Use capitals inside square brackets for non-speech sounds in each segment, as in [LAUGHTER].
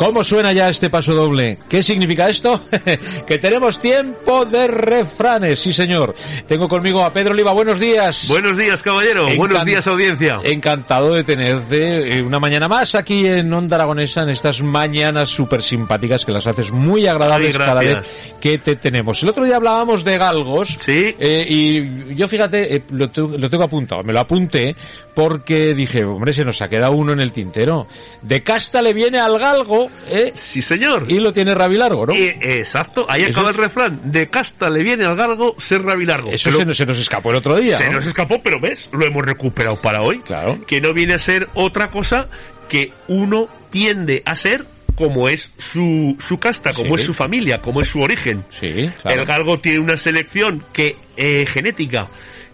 ¿Cómo suena ya este paso doble? ¿Qué significa esto? [LAUGHS] que tenemos tiempo de refranes, sí señor. Tengo conmigo a Pedro Oliva, buenos días. Buenos días, caballero. Encan- Buenos días, audiencia. Encantado de tenerte eh, una mañana más aquí en Onda Aragonesa, en estas mañanas súper simpáticas que las haces muy agradables Ay, cada vez que te tenemos. El otro día hablábamos de galgos. Sí. eh, y yo fíjate, eh, lo tengo apuntado, me lo apunté porque dije, hombre, se nos ha quedado uno en el tintero. De casta le viene al galgo, ¿eh? Sí, señor. Y lo tiene Rabilargo, ¿no? Eh, exacto, ahí Eso acaba es- el refrán. De casta le viene al galgo ser rabilargo. Eso Pero se nos, se nos escapó el otro día. se ¿no? nos escapó, pero ves, lo hemos recuperado para hoy. Claro. Que no viene a ser otra cosa que uno tiende a ser como es su, su casta, como Sí. es su familia, como es su origen. Sí, claro. El galgo tiene una selección que eh, genética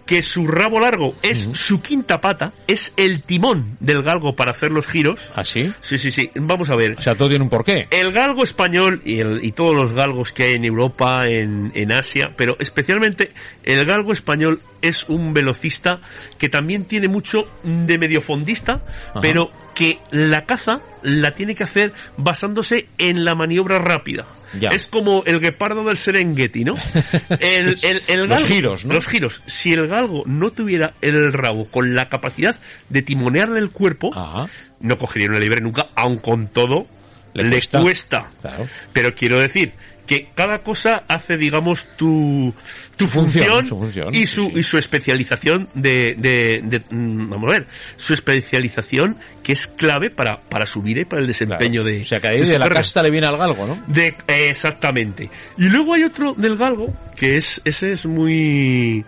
que su rabo largo es su quinta pata, es el timón del galgo para hacer los giros. ¿Ah, sí? Sí, sí, sí. Vamos a ver. O sea, todo tiene un porqué. El galgo español y, el- y todos los galgos que hay en Europa, en, en Asia, pero especialmente el galgo español es un velocista que también tiene mucho de mediofondista, pero que la caza la tiene que hacer basándose en la maniobra rápida. Ya. Es como el guepardo del Serengeti, ¿no? [LAUGHS] El, el- el Los galgo- giros, ¿no? Los giros. Si el galgo no tuviera el rabo con la capacidad de timonearle el cuerpo, Ajá. no cogería una libre nunca, aun con todo, Le le, cuesta. cuesta. Claro. Pero quiero decir que cada cosa hace, digamos, tu, tu función, función, su función, y, su, sí. y su especialización de, de, de- mm, vamos a ver, su especialización que es clave para, para su vida y para el desempeño Claro. de O sea, que ahí de de la casta le viene al galgo, ¿no? De, eh, exactamente. Y luego hay otro del galgo, que es, ese es muy,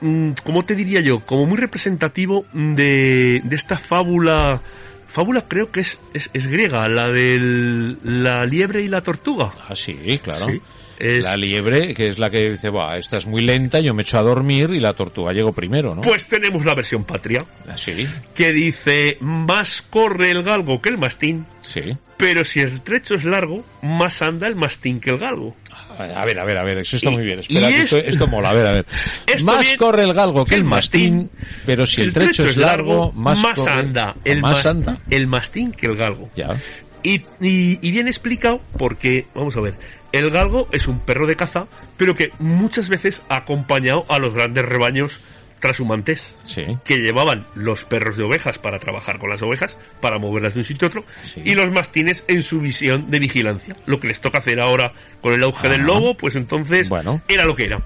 mm, ¿cómo te diría yo? Como muy representativo de, de esta fábula, fábula creo que es, es, es griega, la de la liebre y la tortuga. Ah, sí, claro. Sí. Es- La liebre, que es la que dice, Buah, esta es muy lenta, yo me echo a dormir y la tortuga llegó primero, ¿no? Pues tenemos la versión patria, Ah, sí, que dice, más corre el galgo que el mastín, sí. Pero si el trecho es largo, más anda el mastín que el galgo. A ver, a ver, a ver, eso está Y- muy bien. Espera, esto, esto- esto mola, a ver, a ver. [LAUGHS] Más bien- corre el galgo que el mastín, pero si el, trecho, es largo, más, corre- anda el más mas- anda. el mastín que el galgo. Ya. Y, y, y bien explicado porque, vamos a ver, el galgo es un perro de caza, pero que muchas veces ha acompañado a los grandes rebaños trashumantes Sí. que llevaban los perros de ovejas para trabajar con las ovejas, para moverlas de un sitio a otro, Sí. y los mastines en su visión de vigilancia. Lo que les toca hacer ahora con el auge del lobo, pues entonces Bueno. era lo que era.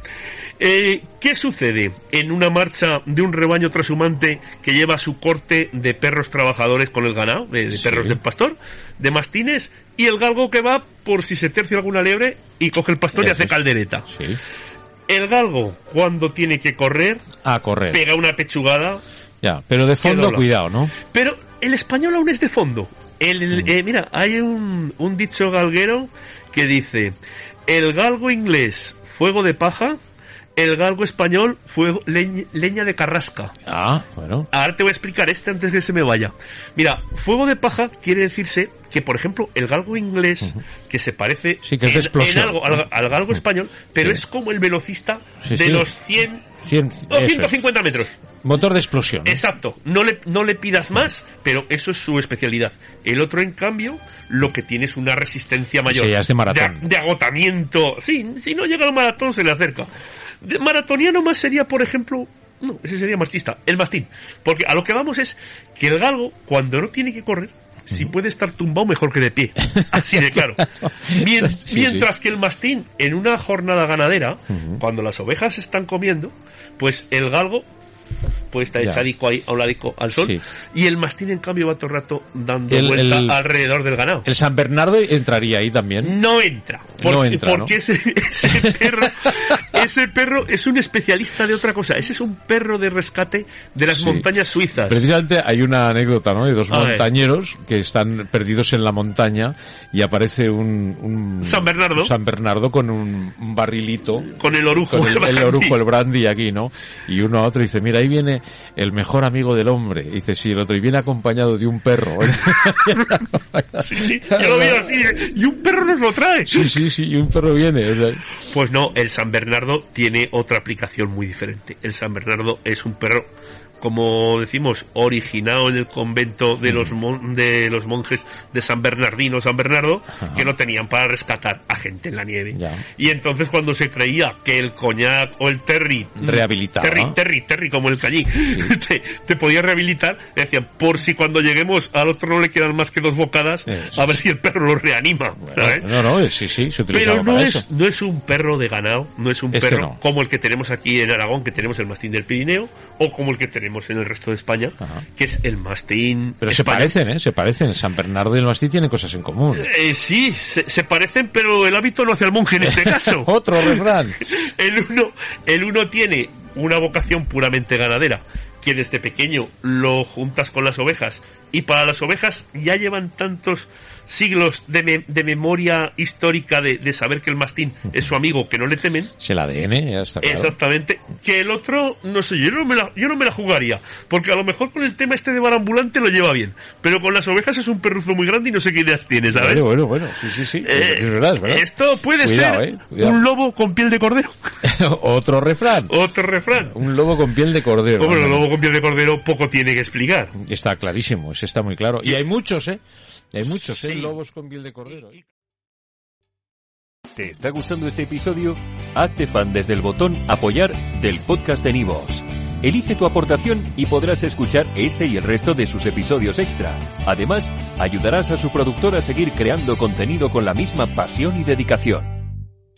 Eh, ¿Qué sucede en una marcha de un rebaño trashumante que lleva su corte de perros trabajadores con el ganado, de, de Sí. perros del pastor, de mastines, y el galgo que va por si se tercia alguna liebre y coge el pastor y hace es. caldereta? Sí. El galgo, cuando tiene que correr, A correr. pega una pechugada Ya, pero de fondo cuidado, ¿no? pero el español aún es de fondo. El, Mm. eh, mira, hay un, un dicho galguero que dice, el galgo inglés, fuego de paja, el galgo español, fuego, leñ- leña de carrasca. Ah, bueno. Ahora te voy a explicar este antes de que se me vaya. Mira, fuego de paja quiere decirse que, por ejemplo, el galgo inglés, que se parece Sí, que es de en, explosión. en algo al, al galgo español, pero Sí. es como el velocista Sí, de sí. los 100 Cien- o eso es. 150 metros. Motor de explosión. Exacto, no le, no le pidas más, pero eso es su especialidad. El otro, en cambio, lo que tiene es una resistencia mayor. ya es de maratón. De, de agotamiento. Sí, si no llega al maratón se le acerca. Maratoniano más sería, por ejemplo, no, ese sería marchista, el mastín. Porque a lo que vamos es que el galgo, cuando no tiene que correr, si puede estar tumbado mejor que de pie. [LAUGHS] Así de claro. Mien- Sí, mientras que el mastín, en una jornada ganadera, cuando las ovejas están comiendo, pues el galgo puede estar Ya. echadico ahí a un ladico al sol Sí. y el mastín en cambio va todo el rato dando El- vuelta el- alrededor del ganado. El San Bernardo entraría ahí también. No entra. No Porque, entra, ¿no? porque ese, [LAUGHS] ese perro, ese perro es un especialista de otra cosa. Ese es un perro de rescate de las Sí. montañas suizas. Precisamente hay una anécdota, ¿no? De dos A ver. montañeros que están perdidos en la montaña y aparece un, un San Bernardo. un San Bernardo con un, un barrilito Con el orujo. con el, el el brandy. orujo, el brandy aquí, ¿no? Y uno a otro dice, mira, ahí viene el mejor amigo del hombre. Y dice, sí, el otro, y viene acompañado de un perro. [LAUGHS] Sí, sí, yo lo veo así. Y un perro nos lo trae. sí, sí, sí, y un perro viene. o sea, Pues no, el San Bernardo tiene otra aplicación muy diferente. El San Bernardo es un perro como decimos, originado en el convento de los de los monjes de San Bernardino, San Bernardo, que no tenían para rescatar a gente en la nieve. Y entonces cuando se creía que el coñac o el terry rehabilitaba, terry, terry, terry como el cañí, [LAUGHS] te, podía rehabilitar, le decían, por si cuando lleguemos al otro no le quedan más que dos bocadas, a ver si el perro lo reanima. no, no, sí, sí, se Pero no es, no es un perro de ganado, no es un perro como el que tenemos aquí en Aragón, que tenemos el mastín del Pirineo, o como el que tenemos en el resto de España, que es el mastín. Pero se parecen, ¿eh? Se parecen. San Bernardo y el mastín tienen cosas en común. Eh, sí, se, parecen, pero el hábito no hace al monje en este caso. [LAUGHS] Otro refrán. [LAUGHS] el uno, el uno tiene una vocación puramente ganadera, que desde pequeño lo juntas con las ovejas y para las ovejas ya llevan tantos siglos de, de memoria histórica de, de, saber que el mastín es su amigo, que no le temen. Es el ADN, ya está claro. Exactamente. Que el otro, no sé, yo no, me la, yo no me la jugaría. Porque a lo mejor con el tema este de barambulante lo lleva bien. Pero con las ovejas es un perruzo muy grande y no sé qué ideas tiene, ¿sabes? Bueno, bueno, bueno. Sí, sí, sí. Eh, es verdad, es verdad. Esto puede ser eh, un lobo con piel de cordero. [LAUGHS] Otro refrán. Otro refrán. Un lobo con piel de cordero. Bueno, el lobo con piel de cordero poco tiene que explicar. Está clarísimo, está muy claro. Y hay muchos, ¿eh? Hay muchos, ¿eh? Lobos con piel de cordero. ¿Te está gustando este episodio? Hazte fan desde el botón Apoyar del podcast de Nivos. Elige tu aportación y podrás escuchar este y el resto de sus episodios extra. Además, ayudarás a su productor a seguir creando contenido con la misma pasión y dedicación.